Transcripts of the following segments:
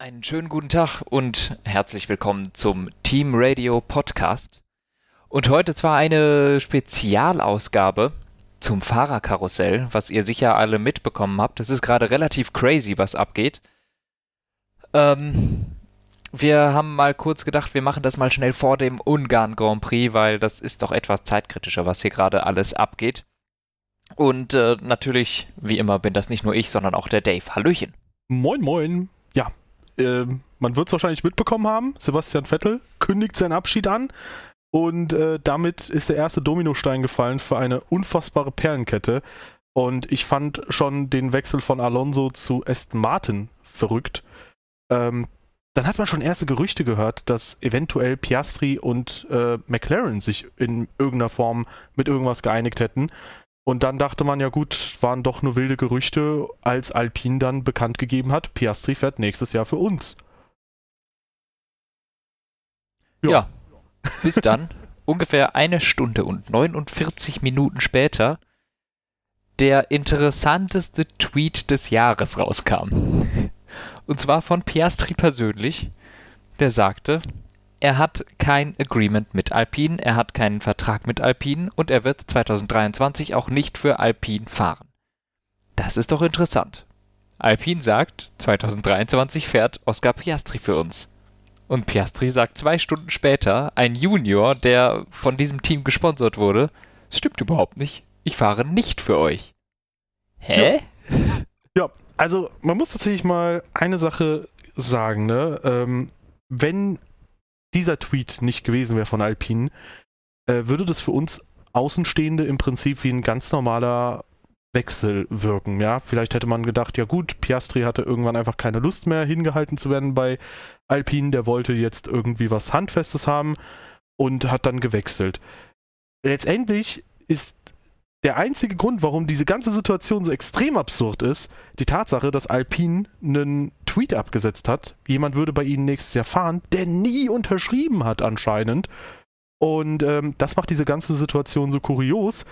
Einen schönen guten Tag und herzlich willkommen zum Team Radio Podcast. Und heute zwar eine Spezialausgabe zum Fahrerkarussell, was ihr sicher alle mitbekommen habt. Es ist gerade relativ crazy, was abgeht. Ähm, wir haben mal kurz gedacht, wir machen das mal schnell vor dem Ungarn Grand Prix, weil das ist doch etwas zeitkritischer, was hier gerade alles abgeht. Und äh, natürlich, wie immer, bin das nicht nur ich, sondern auch der Dave. Hallöchen. Moin, moin. Ja, äh, man wird es wahrscheinlich mitbekommen haben. Sebastian Vettel kündigt seinen Abschied an. Und äh, damit ist der erste Dominostein gefallen für eine unfassbare Perlenkette. Und ich fand schon den Wechsel von Alonso zu Aston Martin verrückt. Ähm, dann hat man schon erste Gerüchte gehört, dass eventuell Piastri und äh, McLaren sich in irgendeiner Form mit irgendwas geeinigt hätten. Und dann dachte man, ja gut, waren doch nur wilde Gerüchte, als Alpine dann bekannt gegeben hat, Piastri fährt nächstes Jahr für uns. Ja, ja bis dann, ungefähr eine Stunde und 49 Minuten später, der interessanteste Tweet des Jahres rauskam. Und zwar von Piastri persönlich, der sagte, er hat kein Agreement mit Alpine, er hat keinen Vertrag mit Alpine und er wird 2023 auch nicht für Alpine fahren. Das ist doch interessant. Alpine sagt, 2023 fährt Oscar Piastri für uns. Und Piastri sagt zwei Stunden später, ein Junior, der von diesem Team gesponsert wurde, es stimmt überhaupt nicht. Ich fahre nicht für euch. Hä? Ja, ja also man muss tatsächlich mal eine Sache sagen, ne? Ähm, wenn dieser Tweet nicht gewesen wäre von Alpine, äh, würde das für uns Außenstehende im Prinzip wie ein ganz normaler Wechsel wirken. Ja, vielleicht hätte man gedacht, ja gut, Piastri hatte irgendwann einfach keine Lust mehr, hingehalten zu werden bei Alpine. Der wollte jetzt irgendwie was Handfestes haben und hat dann gewechselt. Letztendlich ist der einzige Grund, warum diese ganze Situation so extrem absurd ist, die Tatsache, dass Alpine einen Tweet abgesetzt hat, jemand würde bei ihnen nächstes Jahr fahren, der nie unterschrieben hat anscheinend. Und ähm, das macht diese ganze Situation so kurios.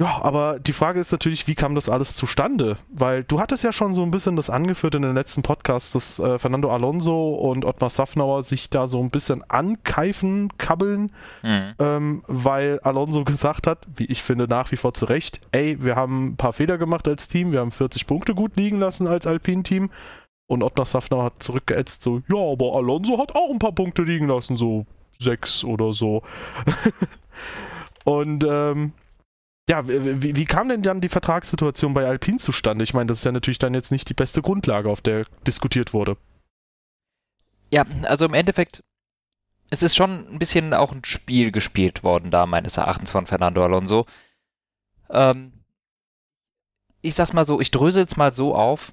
Ja, aber die Frage ist natürlich, wie kam das alles zustande? Weil du hattest ja schon so ein bisschen das angeführt in den letzten Podcasts, dass äh, Fernando Alonso und Ottmar Safnauer sich da so ein bisschen ankeifen, kabbeln, mhm. ähm, weil Alonso gesagt hat, wie ich finde nach wie vor zu Recht, ey, wir haben ein paar Fehler gemacht als Team, wir haben 40 Punkte gut liegen lassen als Alpine-Team. Und Ottmar Safnauer hat zurückgeätzt, so, ja, aber Alonso hat auch ein paar Punkte liegen lassen, so sechs oder so. und ähm, ja, wie, wie, kam denn dann die Vertragssituation bei Alpine zustande? Ich meine, das ist ja natürlich dann jetzt nicht die beste Grundlage, auf der diskutiert wurde. Ja, also im Endeffekt, es ist schon ein bisschen auch ein Spiel gespielt worden da, meines Erachtens von Fernando Alonso. Ähm, ich sag's mal so, ich drösel's mal so auf.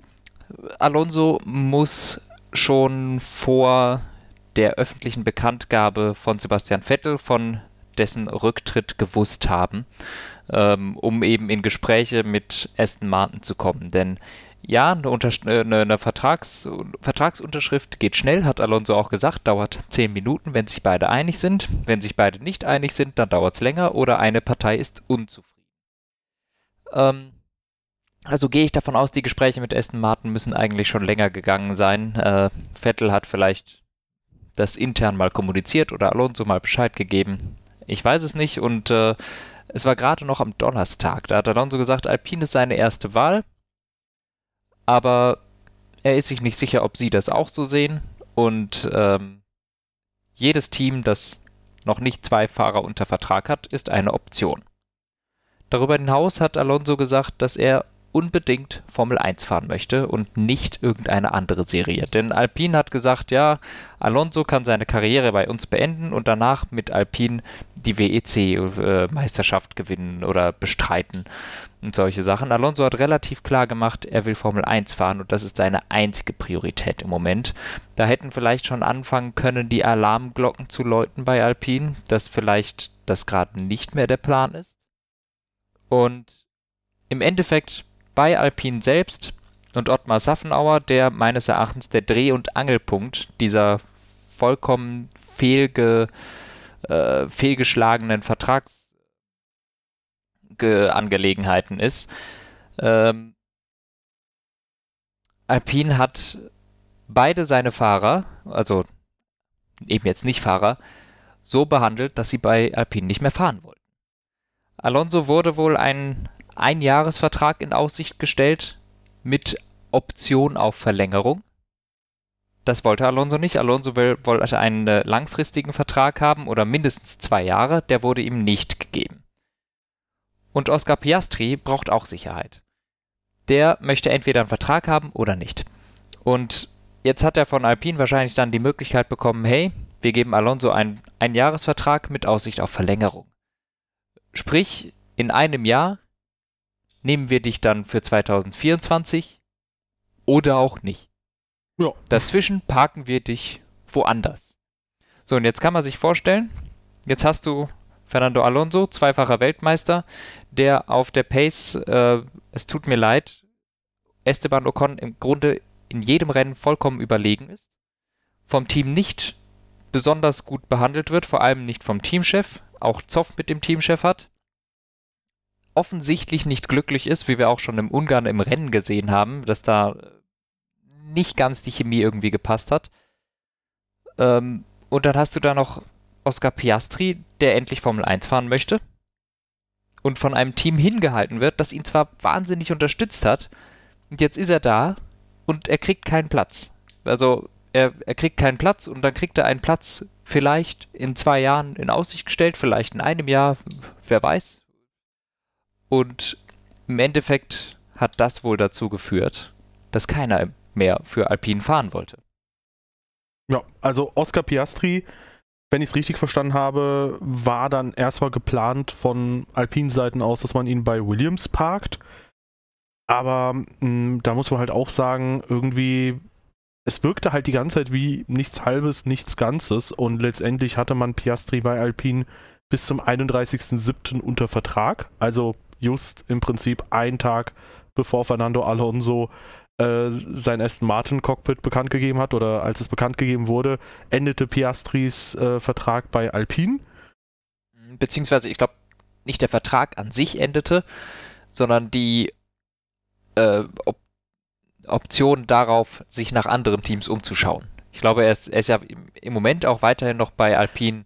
Alonso muss schon vor der öffentlichen Bekanntgabe von Sebastian Vettel von dessen Rücktritt gewusst haben ähm, um eben in Gespräche mit Aston Martin zu kommen. Denn ja, eine, Unter eine, eine Vertrags Vertragsunterschrift geht schnell, hat Alonso auch gesagt, dauert 10 Minuten, wenn sich beide einig sind. Wenn sich beide nicht einig sind, dann dauert es länger oder eine Partei ist unzufrieden. Ähm, also gehe ich davon aus, die Gespräche mit Aston Martin müssen eigentlich schon länger gegangen sein. Äh, Vettel hat vielleicht das intern mal kommuniziert oder Alonso mal Bescheid gegeben. Ich weiß es nicht und äh, es war gerade noch am Donnerstag. Da hat Alonso gesagt, Alpine ist seine erste Wahl. Aber er ist sich nicht sicher, ob sie das auch so sehen. Und ähm, jedes Team, das noch nicht zwei Fahrer unter Vertrag hat, ist eine Option. Darüber hinaus hat Alonso gesagt, dass er unbedingt Formel 1 fahren möchte und nicht irgendeine andere Serie. Denn Alpine hat gesagt, ja, Alonso kann seine Karriere bei uns beenden und danach mit Alpine die WEC-Meisterschaft äh, gewinnen oder bestreiten und solche Sachen. Alonso hat relativ klar gemacht, er will Formel 1 fahren und das ist seine einzige Priorität im Moment. Da hätten vielleicht schon anfangen können, die Alarmglocken zu läuten bei Alpine, dass vielleicht das gerade nicht mehr der Plan ist. Und im Endeffekt bei Alpine selbst und Ottmar Saffenauer, der meines Erachtens der Dreh- und Angelpunkt dieser vollkommen fehlge, äh, fehlgeschlagenen Vertragsangelegenheiten ist. Ähm, Alpine hat beide seine Fahrer, also eben jetzt nicht Fahrer, so behandelt, dass sie bei Alpine nicht mehr fahren wollten. Alonso wurde wohl ein Einjahresvertrag in Aussicht gestellt mit Option auf Verlängerung. Das wollte Alonso nicht. Alonso will, wollte einen äh, langfristigen Vertrag haben oder mindestens zwei Jahre. Der wurde ihm nicht gegeben. Und Oscar Piastri braucht auch Sicherheit. Der möchte entweder einen Vertrag haben oder nicht. Und jetzt hat er von Alpine wahrscheinlich dann die Möglichkeit bekommen, hey, wir geben Alonso einen Einjahresvertrag mit Aussicht auf Verlängerung. Sprich, in einem Jahr nehmen wir dich dann für 2024 oder auch nicht. Ja. Dazwischen parken wir dich woanders. So, und jetzt kann man sich vorstellen, jetzt hast du Fernando Alonso, zweifacher Weltmeister, der auf der Pace, äh, es tut mir leid, Esteban Ocon im Grunde in jedem Rennen vollkommen überlegen ist, vom Team nicht besonders gut behandelt wird, vor allem nicht vom Teamchef, auch Zoff mit dem Teamchef hat, offensichtlich nicht glücklich ist, wie wir auch schon im Ungarn im Rennen gesehen haben, dass da nicht ganz die Chemie irgendwie gepasst hat. Ähm, und dann hast du da noch Oscar Piastri, der endlich Formel 1 fahren möchte und von einem Team hingehalten wird, das ihn zwar wahnsinnig unterstützt hat, und jetzt ist er da und er kriegt keinen Platz. Also er, er kriegt keinen Platz und dann kriegt er einen Platz vielleicht in zwei Jahren in Aussicht gestellt, vielleicht in einem Jahr, wer weiß. Und im Endeffekt hat das wohl dazu geführt, dass keiner mehr für Alpine fahren wollte. Ja, also Oscar Piastri, wenn ich es richtig verstanden habe, war dann erstmal geplant von Alpine-Seiten aus, dass man ihn bei Williams parkt. Aber mh, hm, da muss man halt auch sagen, irgendwie, es wirkte halt die ganze Zeit wie nichts Halbes, nichts Ganzes. Und letztendlich hatte man Piastri bei Alpine bis zum 31.07. unter Vertrag. Also just im Prinzip einen Tag bevor Fernando Alonso äh, sein Aston Martin Cockpit bekannt gegeben hat oder als es bekannt gegeben wurde, endete Piastris äh, Vertrag bei Alpine. Beziehungsweise, ich glaube, nicht der Vertrag an sich endete, sondern die äh, Op Option darauf, sich nach anderen Teams umzuschauen. Ich glaube, er ist, er ist ja im, Moment auch weiterhin noch bei Alpine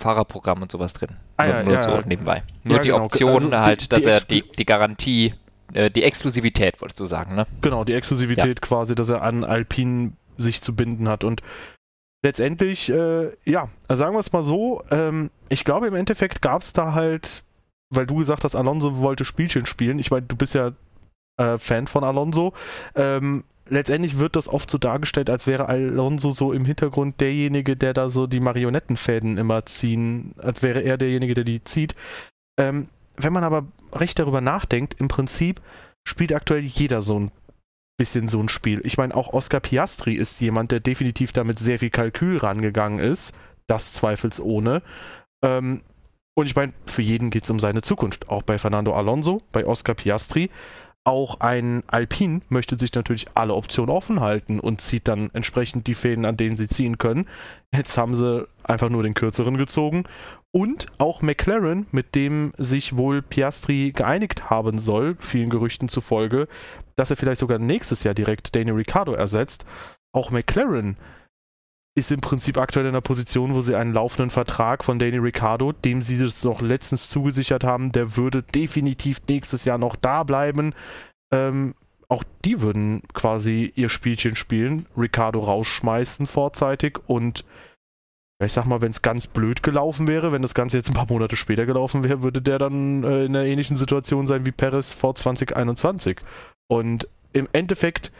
Fahrerprogramm und sowas drin. Ah, nur, ja, nur ja, so nebenbei. Nur ja, die genau. Option also halt, die, dass die er die, die Garantie äh, die Exklusivität, wolltest du sagen, ne? Genau, die Exklusivität ja. quasi, dass er an Alpine sich zu binden hat. Und letztendlich, äh, ja, sagen wir es mal so, ähm, ich glaube im Endeffekt gab es da halt, weil du gesagt hast, Alonso wollte Spielchen spielen. Ich meine, du bist ja äh, Fan von Alonso. Ähm, letztendlich wird das oft so dargestellt, als wäre Alonso so im Hintergrund derjenige, der da so die Marionettenfäden immer ziehen, als wäre er derjenige, der die zieht. Ähm, wenn man aber recht darüber nachdenkt, im Prinzip spielt aktuell jeder so ein bisschen so ein Spiel. Ich meine, auch Oscar Piastri ist jemand, der definitiv damit sehr viel Kalkül rangegangen ist. Das zweifelsohne. Ähm, und ich meine, für jeden geht es um seine Zukunft. Auch bei Fernando Alonso, bei Oscar Piastri. Auch ein Alpine möchte sich natürlich alle Optionen offen halten und zieht dann entsprechend die Fäden, an denen sie ziehen können. Jetzt haben sie einfach nur den kürzeren gezogen und auch McLaren, mit dem sich wohl Piastri geeinigt haben soll, vielen Gerüchten zufolge, dass er vielleicht sogar nächstes Jahr direkt Daniel Ricciardo ersetzt. Auch McLaren ist im Prinzip aktuell in einer Position, wo sie einen laufenden Vertrag von Daniel Ricciardo, dem sie das noch letztens zugesichert haben, der würde definitiv nächstes Jahr noch da bleiben. Ähm, auch die würden quasi ihr Spielchen spielen, Ricciardo rausschmeißen vorzeitig und ich sag mal, wenn es ganz blöd gelaufen wäre, wenn das Ganze jetzt ein paar Monate später gelaufen wäre, würde der dann äh, in einer ähnlichen Situation sein wie Perez vor 2021. Und im Endeffekt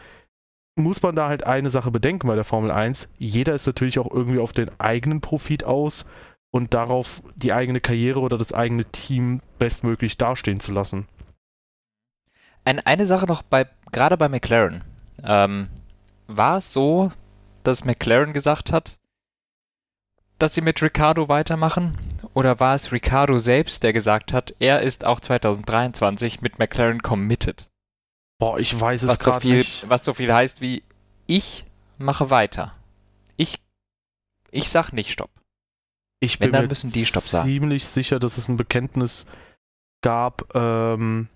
muss man da halt eine Sache bedenken bei der Formel 1. Jeder ist natürlich auch irgendwie auf den eigenen Profit aus und darauf die eigene Karriere oder das eigene Team bestmöglich dastehen zu lassen. Ein, eine Sache noch bei, gerade bei McLaren. Ähm, war es so, dass McLaren gesagt hat, dass sie mit Ricardo weitermachen? Oder war es Ricardo selbst, der gesagt hat, er ist auch 2023 mit McLaren committed? Boah, ich weiß es gerade so nicht. Was so viel heißt wie, ich mache weiter. Ich, ich sag nicht Stopp. Ich Wenn, bin mir ziemlich sicher, dass es ein Bekenntnis gab, ähm,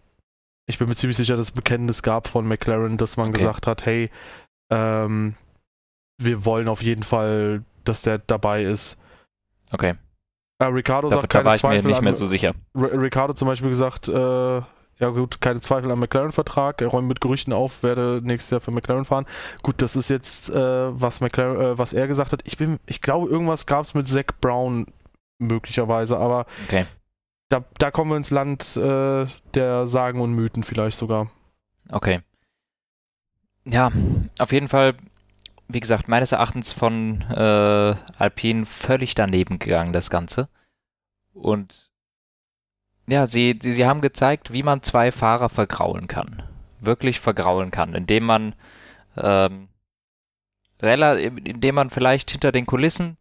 ich bin mir ziemlich sicher, dass es ein Bekenntnis gab von McLaren, dass man okay. gesagt hat, hey, ähm, wir wollen auf jeden Fall, dass der dabei ist. Okay. Äh, Ricardo Da, sagt da keine war ich mir nicht mehr so sicher. R- Ricardo zum Beispiel gesagt, äh, ja gut, keine Zweifel am McLaren-Vertrag. Er räumt mit Gerüchten auf, werde nächstes Jahr für McLaren fahren. Gut, das ist jetzt, äh, was McLaren, äh, was er gesagt hat. Ich bin, ich glaube, irgendwas gab es mit Zach Brown möglicherweise, aber Okay. da, da kommen wir ins Land äh, der Sagen und Mythen vielleicht sogar. Okay. Ja, auf jeden Fall, wie gesagt, meines Erachtens von äh, Alpine völlig daneben gegangen, das Ganze. Und ja, sie, sie, sie haben gezeigt, wie man zwei Fahrer vergraulen kann. Wirklich vergraulen kann, indem man ähm, indem man vielleicht hinter den Kulissen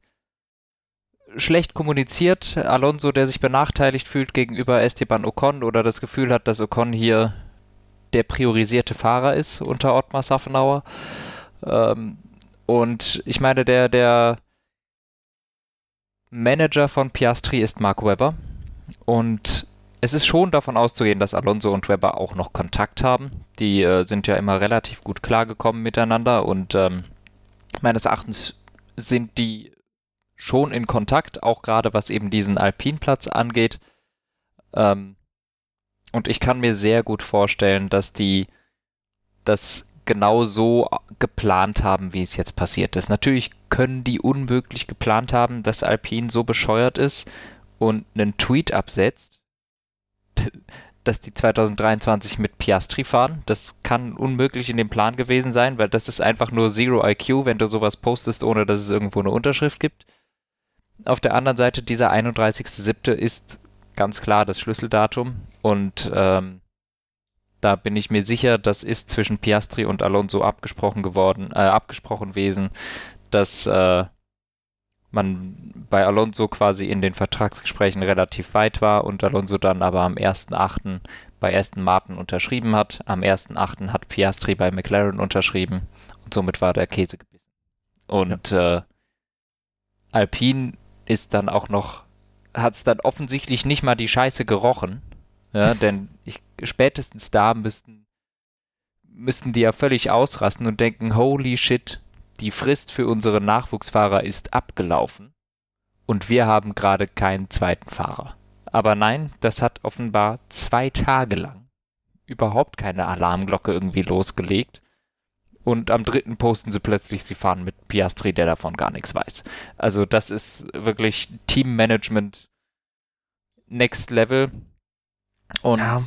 schlecht kommuniziert. Alonso, der sich benachteiligt fühlt gegenüber Esteban Ocon oder das Gefühl hat, dass Ocon hier der priorisierte Fahrer ist unter Ottmar Safnauer. Ähm, und ich meine, der, der Manager von Piastri ist Mark Webber. Und es ist schon davon auszugehen, dass Alonso und Webber auch noch Kontakt haben. Die äh, sind ja immer relativ gut klargekommen miteinander und ähm, meines Erachtens sind die schon in Kontakt, auch gerade was eben diesen Alpinplatz angeht. Ähm, und ich kann mir sehr gut vorstellen, dass die das genau so geplant haben, wie es jetzt passiert ist. Natürlich können die unmöglich geplant haben, dass Alpine so bescheuert ist und einen Tweet absetzt, dass die 2023 mit Piastri fahren. Das kann unmöglich in dem Plan gewesen sein, weil das ist einfach nur Zero IQ, wenn du sowas postest, ohne dass es irgendwo eine Unterschrift gibt. Auf der anderen Seite, dieser 31.07. ist ganz klar das Schlüsseldatum und ähm, da bin ich mir sicher, das ist zwischen Piastri und Alonso abgesprochen geworden, äh, abgesprochen gewesen, dass äh, man bei Alonso quasi in den Vertragsgesprächen relativ weit war und Alonso dann aber am 1.8. bei Aston Martin unterschrieben hat. Am 1.8. hat Piastri bei McLaren unterschrieben und somit war der Käse gebissen. Und ja. äh, Alpine ist dann auch noch, hat es dann offensichtlich nicht mal die Scheiße gerochen. Ja, denn ich, spätestens da müssten, müssten die ja völlig ausrasten und denken, holy shit, die Frist für unsere Nachwuchsfahrer ist abgelaufen und wir haben gerade keinen zweiten Fahrer. Aber nein, das hat offenbar zwei Tage lang überhaupt keine Alarmglocke irgendwie losgelegt. Und am dritten posten sie plötzlich, sie fahren mit Piastri, der davon gar nichts weiß. Also das ist wirklich Teammanagement Next Level. Und ja.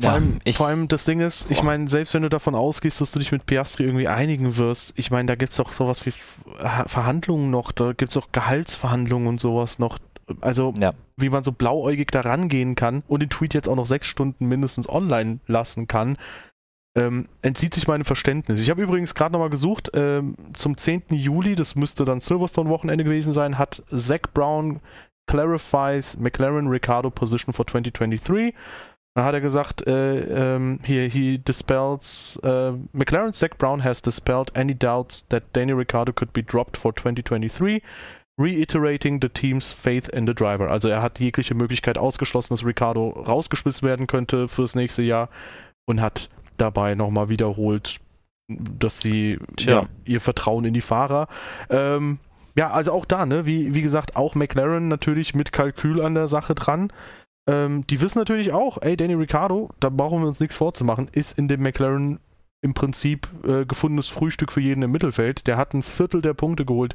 Vor, ja, allem, vor allem das Ding ist, ich meine, selbst wenn du davon ausgehst, dass du dich mit Piastri irgendwie einigen wirst, ich meine, da gibt es doch sowas wie Verhandlungen noch, da gibt es auch Gehaltsverhandlungen und sowas noch. Also, ja. wie man so blauäugig da rangehen kann und den Tweet jetzt auch noch sechs Stunden mindestens online lassen kann, ähm, entzieht sich meinem Verständnis. Ich habe übrigens gerade nochmal gesucht, ähm, zum 10. Juli, das müsste dann Silverstone-Wochenende gewesen sein, hat Zach Brown clarifies McLaren Ricardo position for 2023. Dann hat er gesagt, äh, ähm, hier, he dispels, äh, McLaren Zach Brown has dispelled any doubts that Danny Ricciardo could be dropped for 2023, reiterating the team's faith in the driver. Also er hat jegliche Möglichkeit ausgeschlossen, dass Ricciardo rausgeschmissen werden könnte fürs nächste Jahr und hat dabei nochmal wiederholt, dass sie ja, ihr Vertrauen in die Fahrer. Ähm, ja, also auch da, ne, wie, wie gesagt, auch McLaren natürlich mit Kalkül an der Sache dran. Ähm, die wissen natürlich auch, ey, Danny Ricciardo, da brauchen wir uns nichts vorzumachen, ist in dem McLaren im Prinzip äh, gefundenes Frühstück für jeden im Mittelfeld. Der hat ein Viertel der Punkte geholt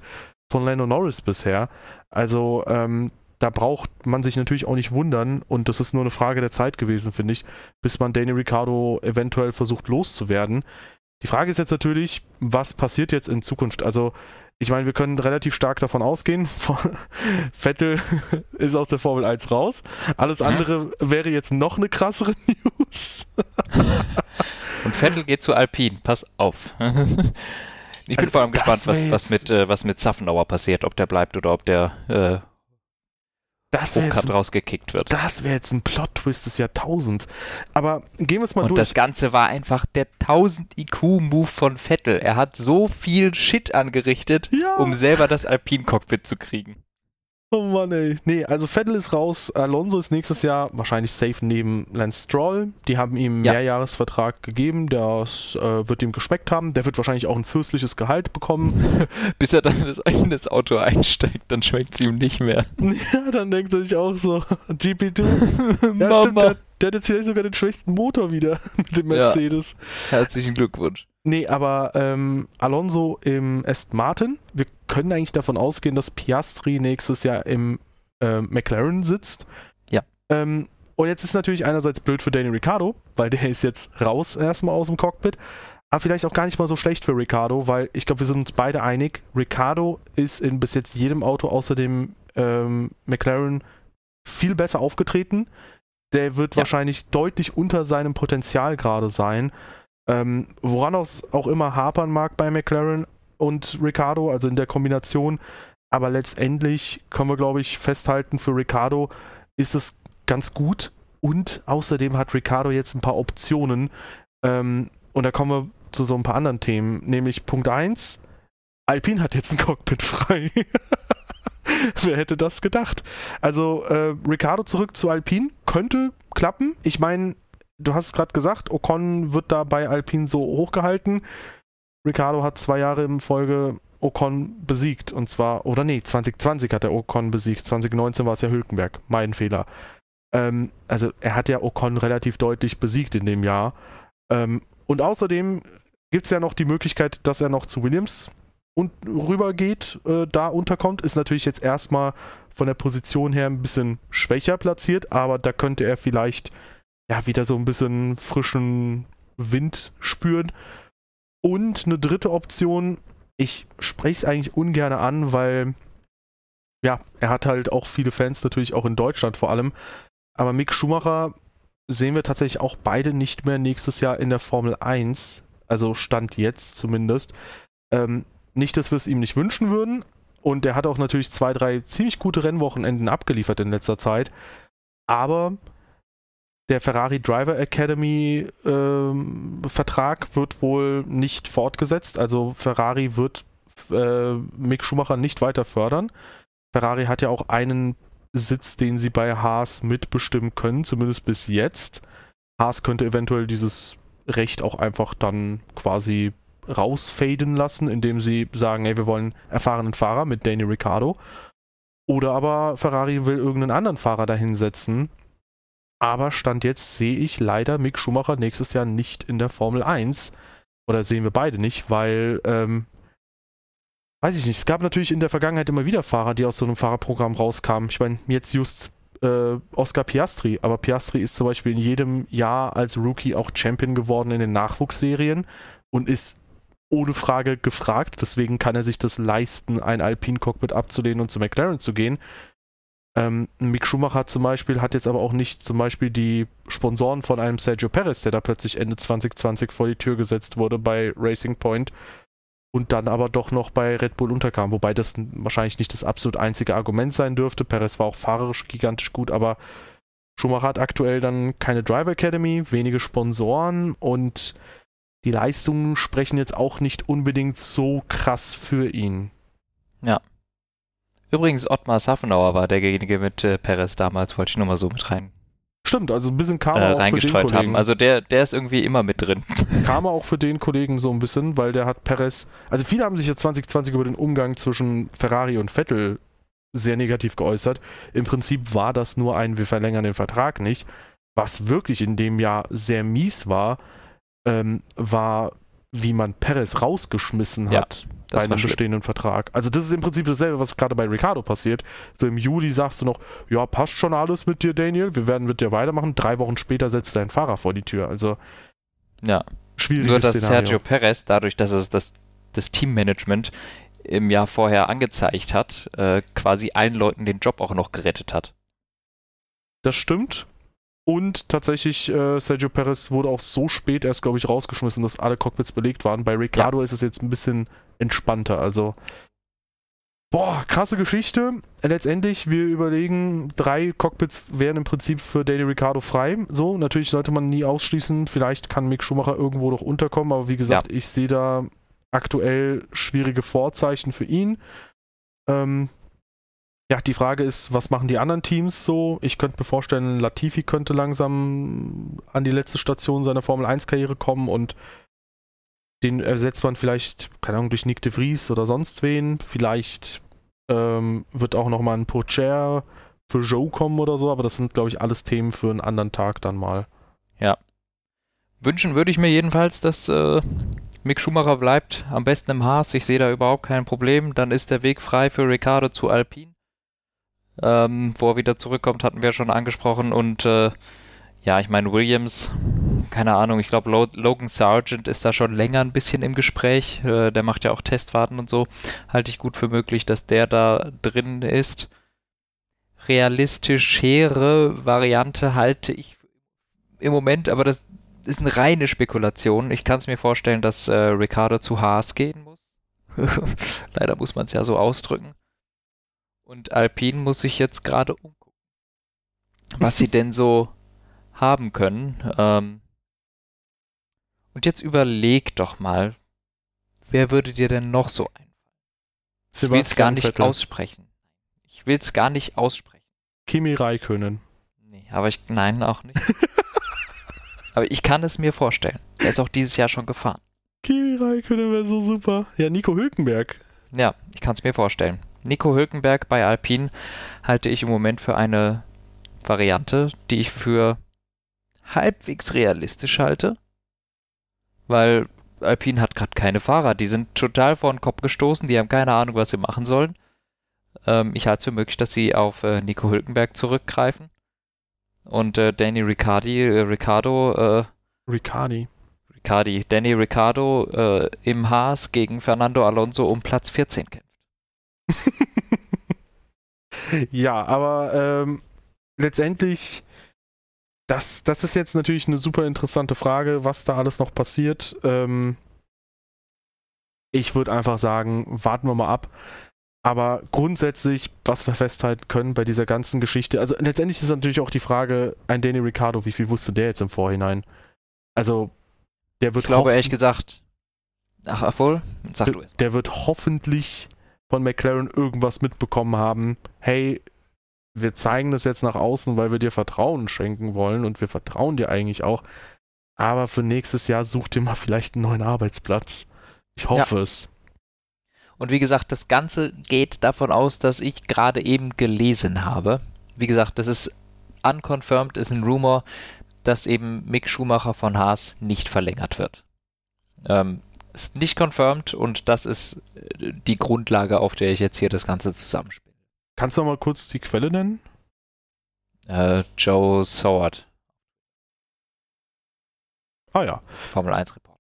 von Lando Norris bisher. Also ähm, da braucht man sich natürlich auch nicht wundern und das ist nur eine Frage der Zeit gewesen, finde ich, bis man Danny Ricciardo eventuell versucht loszuwerden. Die Frage ist jetzt natürlich, was passiert jetzt in Zukunft? Also ich meine, wir können relativ stark davon ausgehen, Vettel ist aus der Formel 1 raus. Alles andere wäre jetzt noch eine krassere News. Und Vettel geht zu Alpine, pass auf. Ich bin also, vor allem gespannt, was, was, mit, äh, was mit Safnauer passiert, ob der bleibt oder ob der äh, das wäre jetzt, rausgekickt wird. Das wäre jetzt ein Plot-Twist des Jahrtausends. Aber gehen wir es mal Und durch. das Ganze war einfach der 1000 IQ-Move von Vettel. Er hat so viel Shit angerichtet, ja. um selber das Alpine-Cockpit zu kriegen. Oh Mann, ey. Nee, also Vettel ist raus. Alonso ist nächstes Jahr wahrscheinlich safe neben Lance Stroll. Die haben ihm einen Ja. Mehrjahresvertrag gegeben. Das äh, wird ihm geschmeckt haben. Der wird wahrscheinlich auch ein fürstliches Gehalt bekommen. Bis er dann in das Auto einsteigt, dann schmeckt es ihm nicht mehr. ja, dann denkt er sich auch so, GP2. Ja, stimmt, der, der hat jetzt vielleicht sogar den schwächsten Motor wieder mit dem Ja. Mercedes. Herzlichen Glückwunsch. Nee, aber ähm, Alonso im Aston Martin. Wir können eigentlich davon ausgehen, dass Piastri nächstes Jahr im äh, McLaren sitzt. Ja. Ähm, und jetzt ist natürlich einerseits blöd für Daniel Ricciardo, weil der ist jetzt raus erstmal aus dem Cockpit. Aber vielleicht auch gar nicht mal so schlecht für Ricciardo, weil ich glaube, wir sind uns beide einig. Ricciardo ist in bis jetzt jedem Auto außer dem ähm, McLaren viel besser aufgetreten. Der wird Ja. wahrscheinlich deutlich unter seinem Potenzial gerade sein. Ähm, woran auch immer hapern mag bei McLaren und Ricardo, also in der Kombination. Aber letztendlich können wir, glaube ich, festhalten, für Ricardo ist es ganz gut. Und außerdem hat Ricardo jetzt ein paar Optionen. Ähm, und da kommen wir zu so ein paar anderen Themen. Nämlich Punkt 1, Alpine hat jetzt ein Cockpit frei. Wer hätte das gedacht? Also, äh, Ricardo zurück zu Alpine könnte klappen. Ich meine, du hast es gerade gesagt, Ocon wird da bei Alpine so hochgehalten. Ricardo hat zwei Jahre in Folge Ocon besiegt. Und zwar, oder nee, 2020 hat er Ocon besiegt. 2019 war es ja Hülkenberg. Mein Fehler. Ähm, also, er hat ja Ocon relativ deutlich besiegt in dem Jahr. Ähm, und außerdem gibt es ja noch die Möglichkeit, dass er noch zu Williams und rübergeht, äh, da unterkommt. Ist natürlich jetzt erstmal von der Position her ein bisschen schwächer platziert, aber da könnte er vielleicht ja wieder so ein bisschen frischen Wind spüren. Und eine dritte Option, ich spreche es eigentlich ungern an, weil ja, er hat halt auch viele Fans, natürlich auch in Deutschland vor allem. Aber Mick Schumacher sehen wir tatsächlich auch beide nicht mehr nächstes Jahr in der Formel 1. Also Stand jetzt zumindest. Ähm, nicht, dass wir es ihm nicht wünschen würden. Und er hat auch natürlich zwei, drei ziemlich gute Rennwochenenden abgeliefert in letzter Zeit. Aber der Ferrari Driver Academy ähm, Vertrag wird wohl nicht fortgesetzt. Also Ferrari wird äh, Mick Schumacher nicht weiter fördern. Ferrari hat ja auch einen Sitz, den sie bei Haas mitbestimmen können, zumindest bis jetzt. Haas könnte eventuell dieses Recht auch einfach dann quasi rausfaden lassen, indem sie sagen, ey, wir wollen erfahrenen Fahrer mit Daniel Ricciardo. Oder aber Ferrari will irgendeinen anderen Fahrer dahinsetzen. Aber Stand jetzt sehe ich leider Mick Schumacher nächstes Jahr nicht in der Formel 1. Oder sehen wir beide nicht, weil, ähm, weiß ich nicht, es gab natürlich in der Vergangenheit immer wieder Fahrer, die aus so einem Fahrerprogramm rauskamen. Ich meine, jetzt just äh, Oscar Piastri, aber Piastri ist zum Beispiel in jedem Jahr als Rookie auch Champion geworden in den Nachwuchsserien und ist ohne Frage gefragt. Deswegen kann er sich das leisten, ein Alpine-Cockpit abzulehnen und zu McLaren zu gehen. Ähm, Mick Schumacher zum Beispiel hat jetzt aber auch nicht zum Beispiel die Sponsoren von einem Sergio Perez, der da plötzlich Ende 2020 vor die Tür gesetzt wurde bei Racing Point und dann aber doch noch bei Red Bull unterkam, wobei das wahrscheinlich nicht das absolut einzige Argument sein dürfte. Perez war auch fahrerisch gigantisch gut, aber Schumacher hat aktuell dann keine Driver Academy, wenige Sponsoren und die Leistungen sprechen jetzt auch nicht unbedingt so krass für ihn. Übrigens, Ottmar Safenauer war derjenige mit äh, Perez damals, wollte ich nur mal so mit rein Stimmt, also ein bisschen äh, Karma auch für den Kollegen. haben. Also der, der ist irgendwie immer mit drin. Karma auch für den Kollegen so ein bisschen, weil der hat Perez, also viele haben sich ja 2020 über den Umgang zwischen Ferrari und Vettel sehr negativ geäußert. Im Prinzip war das nur ein, wir verlängern den Vertrag nicht. Was wirklich in dem Jahr sehr mies war, ähm, war, wie man Perez rausgeschmissen Ja, hat Das bei einem schlimm. bestehenden Vertrag. Also das ist im Prinzip dasselbe, was gerade bei Ricardo passiert. So im Juli sagst du noch, ja, passt schon alles mit dir, Daniel, wir werden mit dir weitermachen. Drei Wochen später setzt dein Fahrer vor die Tür. Also Ja. schwieriges Nur dass Szenario. Sergio Perez, dadurch, dass es das, das Teammanagement im Jahr vorher angezeigt hat, äh, quasi allen Leuten den Job auch noch gerettet hat. Das stimmt. Und tatsächlich, äh, Sergio Perez wurde auch so spät erst, glaube ich, rausgeschmissen, dass alle Cockpits belegt waren. Bei Ricardo ist es jetzt ein bisschen entspannter. Also, boah, krasse Geschichte. Letztendlich, wir überlegen, drei Cockpits wären im Prinzip für Daily Ricardo frei. So, natürlich sollte man nie ausschließen. Vielleicht kann Mick Schumacher irgendwo noch unterkommen, aber wie gesagt, ich sehe da aktuell schwierige Vorzeichen für ihn. Ähm, ja, die Frage ist, was machen die anderen Teams so? Ich könnte mir vorstellen, Latifi könnte langsam an die letzte Station seiner Formel 1-Karriere kommen und den ersetzt man vielleicht, keine Ahnung, durch Nick de Vries oder sonst wen. Vielleicht ähm, wird auch nochmal ein Pocher für Joe kommen oder so, aber das sind, glaube ich, alles Themen für einen anderen Tag dann mal. Ja. Wünschen würde ich mir jedenfalls, dass äh, Mick Schumacher bleibt, am besten im Haas. Ich sehe da überhaupt kein Problem. Dann ist der Weg frei für Ricardo zu Alpine. Ähm, wo er wieder zurückkommt, hatten wir schon angesprochen. Und äh, ja, ich meine, Williams, keine Ahnung, ich glaube, Logan Sargent ist da schon länger ein bisschen im Gespräch. Äh, der macht ja auch Testfahrten und so. Halte ich gut für möglich, dass der da drin ist. Realistischere Variante halte ich im Moment, aber das ist eine reine Spekulation. Ich kann es mir vorstellen, dass äh, Ricardo zu Haas gehen muss. Leider muss man es ja so ausdrücken. Und Alpine muss sich jetzt gerade umgucken, was sie denn so haben können. Ähm und jetzt überleg doch mal, wer würde dir denn noch so einfallen? Ich will es gar nicht Vettel. aussprechen. Ich will es gar nicht aussprechen. Kimi Raikönen. Nee, aber ich, nein, auch nicht. aber ich kann es mir vorstellen. Er ist auch dieses Jahr schon gefahren. Kimi Raikönen wäre so super. Ja, Nico Hülkenberg. Ja, ich kann es mir vorstellen. Nico Hülkenberg bei Alpine halte ich im Moment für eine Variante, die ich für halbwegs realistisch halte, weil Alpine hat gerade keine Fahrer. Die sind total vor den Kopf gestoßen, die haben keine Ahnung, was sie machen sollen. Ähm, ich halte es für möglich, dass sie auf äh, Nico Hülkenberg zurückgreifen. Und äh, Danny Riccardi, äh, Riccardo, äh, Riccardi. Riccardi, Danny Riccardo äh, im Haas gegen Fernando Alonso um Platz 14 kämpft. ja, aber ähm, letztendlich, das, das ist jetzt natürlich eine super interessante Frage, was da alles noch passiert. Ähm, ich würde einfach sagen, warten wir mal ab. Aber grundsätzlich, was wir festhalten können bei dieser ganzen Geschichte, also letztendlich ist natürlich auch die Frage, ein Danny Ricciardo, wie viel wusste der jetzt im Vorhinein? Also, der wird. Ich glaube ehrlich gesagt, ach, obwohl, sag der, du es. Der wird hoffentlich von McLaren irgendwas mitbekommen haben, hey, wir zeigen das jetzt nach außen, weil wir dir Vertrauen schenken wollen und wir vertrauen dir eigentlich auch. Aber für nächstes Jahr such dir mal vielleicht einen neuen Arbeitsplatz. Ich hoffe ja. es. Und wie gesagt, das Ganze geht davon aus, dass ich gerade eben gelesen habe. Wie gesagt, das ist unconfirmed, ist ein Rumor, dass eben Mick Schumacher von Haas nicht verlängert wird. Ähm, ist nicht confirmed und das ist äh, die Grundlage, auf der ich jetzt hier das Ganze zusammenspiele. Kannst du noch mal kurz die Quelle nennen? Äh, Joe Soward. Ah ja. Formel 1 Report.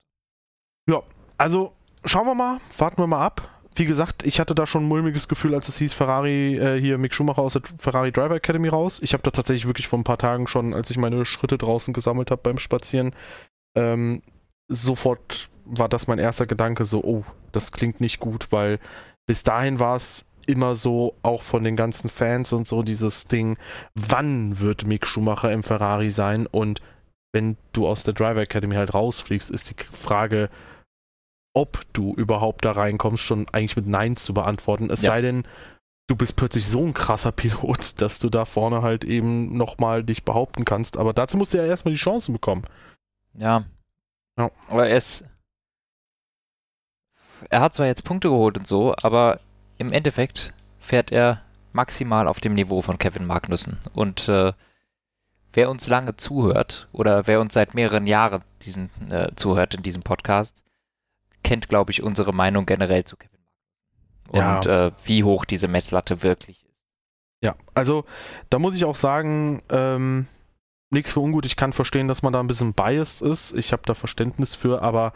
Ja, also schauen wir mal, warten wir mal ab. Wie gesagt, ich hatte da schon ein mulmiges Gefühl, als es hieß, Ferrari, äh, hier Mick Schumacher aus der Ferrari Driver Academy raus. Ich habe da tatsächlich wirklich vor ein paar Tagen schon, als ich meine Schritte draußen gesammelt habe beim Spazieren, ähm, sofort war das mein erster Gedanke, so, oh, das klingt nicht gut, weil bis dahin war es immer so, auch von den ganzen Fans und so, dieses Ding, wann wird Mick Schumacher im Ferrari sein? Und wenn du aus der Driver Academy halt rausfliegst, ist die Frage, ob du überhaupt da reinkommst, schon eigentlich mit Nein zu beantworten. Es ja. sei denn, du bist plötzlich so ein krasser Pilot, dass du da vorne halt eben nochmal dich behaupten kannst. Aber dazu musst du ja erstmal die Chancen bekommen. Ja. ja. Aber er ist, er hat zwar jetzt Punkte geholt und so, aber im Endeffekt fährt er maximal auf dem Niveau von Kevin Magnussen. Und äh, wer uns lange zuhört oder wer uns seit mehreren Jahren diesen äh, zuhört in diesem Podcast, kennt, glaube ich, unsere Meinung generell zu Kevin Magnussen. Und ja. äh, wie hoch diese Messlatte wirklich ist. Ja, also da muss ich auch sagen, ähm, nichts für ungut. Ich kann verstehen, dass man da ein bisschen biased ist. Ich habe da Verständnis für, aber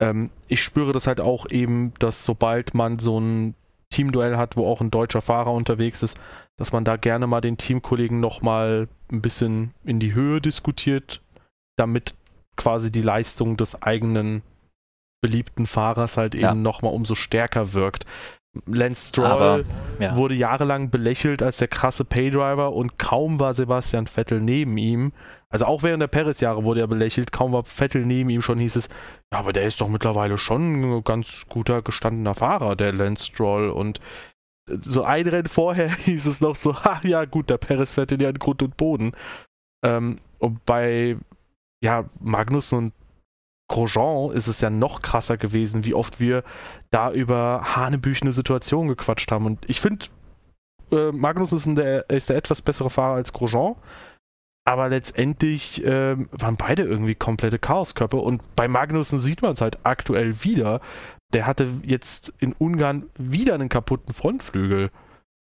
ähm, ich spüre das halt auch eben, dass sobald man so ein Teamduell hat, wo auch ein deutscher Fahrer unterwegs ist, dass man da gerne mal den Teamkollegen nochmal ein bisschen in die Höhe diskutiert, damit quasi die Leistung des eigenen beliebten Fahrers halt eben ja. nochmal umso stärker wirkt. Lance Stroll Aber, ja. wurde jahrelang belächelt als der krasse Paydriver und kaum war Sebastian Vettel neben ihm. Also auch während der Perez-Jahre wurde er belächelt, kaum war Vettel neben ihm, schon hieß es, ja, aber der ist doch mittlerweile schon ein ganz guter gestandener Fahrer, der Lance Stroll. Und so ein Rennen vorher hieß es noch so, ha, ja gut, der Perez fährt den ja in Grund und Boden. Ähm, und bei ja, Magnussen und Grosjean ist es ja noch krasser gewesen, wie oft wir da über hanebüchene Situationen gequatscht haben. Und ich finde, äh, Magnus ist der, ist der etwas bessere Fahrer als Grosjean. Aber letztendlich äh, waren beide irgendwie komplette Chaoskörper. Und bei Magnussen sieht man es halt aktuell wieder. Der hatte jetzt in Ungarn wieder einen kaputten Frontflügel.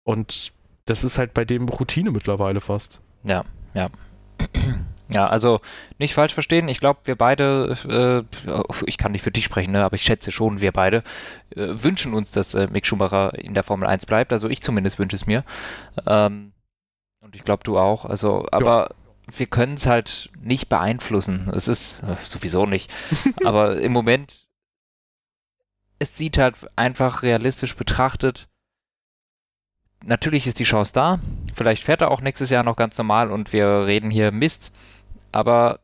Und das ist halt bei dem Routine mittlerweile fast. Ja, ja. Ja, also nicht falsch verstehen. Ich glaube, wir beide, äh, ich kann nicht für dich sprechen, ne, aber ich schätze schon, wir beide äh, wünschen uns, dass äh, Mick Schumacher in der Formel 1 bleibt. Also ich zumindest wünsche es mir. Ähm, und ich glaube, du auch. Also, aber. Wir können es halt nicht beeinflussen. Es ist äh, sowieso nicht. aber im Moment, es sieht halt einfach realistisch betrachtet natürlich ist die Chance da. Vielleicht fährt er auch nächstes Jahr noch ganz normal und wir reden hier Mist aber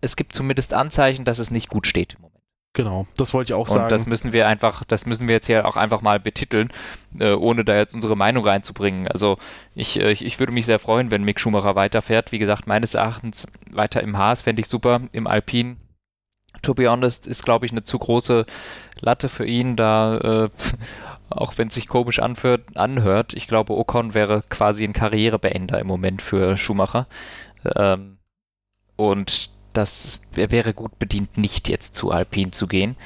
es gibt zumindest Anzeichen, dass es nicht gut steht im Moment. Genau, das wollte ich auch und sagen. Und das müssen wir einfach, das müssen wir jetzt hier auch einfach mal betiteln, äh, ohne da jetzt unsere Meinung reinzubringen. Also ich, äh, ich, ich, würde mich sehr freuen, wenn Mick Schumacher weiterfährt. Wie gesagt, meines Erachtens weiter im Haas fände ich super, im Alpin. To be honest, ist, glaube ich, eine zu große Latte für ihn, da, äh, auch wenn es sich komisch anführt, anhört. Ich glaube, Ocon wäre quasi ein Karrierebeender im Moment für Schumacher. Ähm, und das wäre gut bedient, nicht jetzt zu Alpine zu gehen.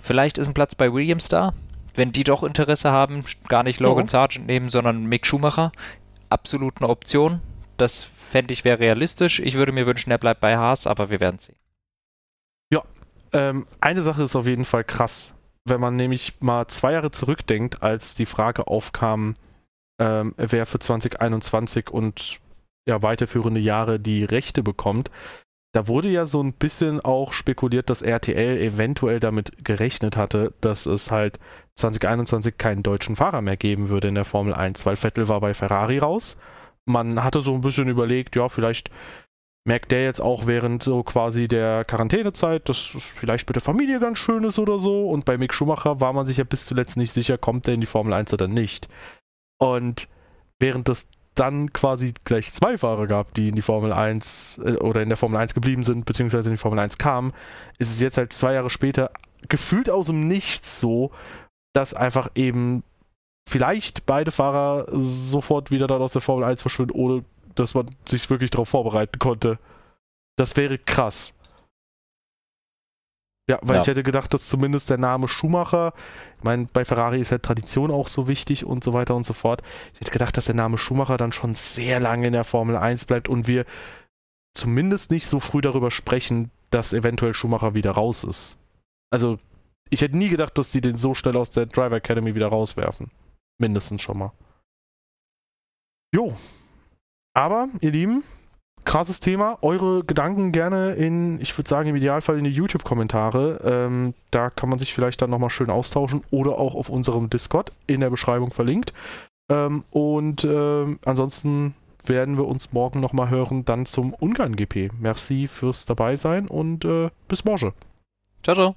Vielleicht ist ein Platz bei Williams da, wenn die doch Interesse haben, gar nicht Logan oh. Sargent nehmen, sondern Mick Schumacher. Absolut eine Option. Das fände ich wäre realistisch. Ich würde mir wünschen, er bleibt bei Haas, aber wir werden sehen. Ja, ähm, eine Sache ist auf jeden Fall krass. Wenn man nämlich mal zwei Jahre zurückdenkt, als die Frage aufkam, ähm, wer für 2021 und ja, weiterführende Jahre die Rechte bekommt. Da wurde ja so ein bisschen auch spekuliert, dass RTL eventuell damit gerechnet hatte, dass es halt 2021 keinen deutschen Fahrer mehr geben würde in der Formel 1, weil Vettel war bei Ferrari raus. Man hatte so ein bisschen überlegt, ja, vielleicht merkt der jetzt auch während so quasi der Quarantänezeit, dass es vielleicht mit der Familie ganz schön ist oder so. Und bei Mick Schumacher war man sich ja bis zuletzt nicht sicher, kommt der in die Formel 1 oder nicht. Und während das dann quasi gleich zwei Fahrer gab, die in die Formel 1 äh, oder in der Formel 1 geblieben sind, beziehungsweise in die Formel 1 kamen, ist es jetzt halt zwei Jahre später gefühlt aus dem Nichts so, dass einfach eben vielleicht beide Fahrer sofort wieder dann aus der Formel 1 verschwinden, ohne dass man sich wirklich darauf vorbereiten konnte. Das wäre krass. Ja, weil ja. ich hätte gedacht, dass zumindest der Name Schumacher, ich meine, bei Ferrari ist ja Tradition auch so wichtig und so weiter und so fort. Ich hätte gedacht, dass der Name Schumacher dann schon sehr lange in der Formel 1 bleibt und wir zumindest nicht so früh darüber sprechen, dass eventuell Schumacher wieder raus ist. Also, ich hätte nie gedacht, dass sie den so schnell aus der Driver Academy wieder rauswerfen. Mindestens schon mal. Jo. Aber, ihr Lieben, krasses Thema. Eure Gedanken gerne in, ich würde sagen, im Idealfall in die YouTube-Kommentare. Ähm, da kann man sich vielleicht dann nochmal schön austauschen oder auch auf unserem Discord in der Beschreibung verlinkt. Ähm, und ähm, ansonsten werden wir uns morgen nochmal hören, dann zum Ungarn-GP. Merci fürs Dabeisein und äh, bis morgen. Ciao, ciao.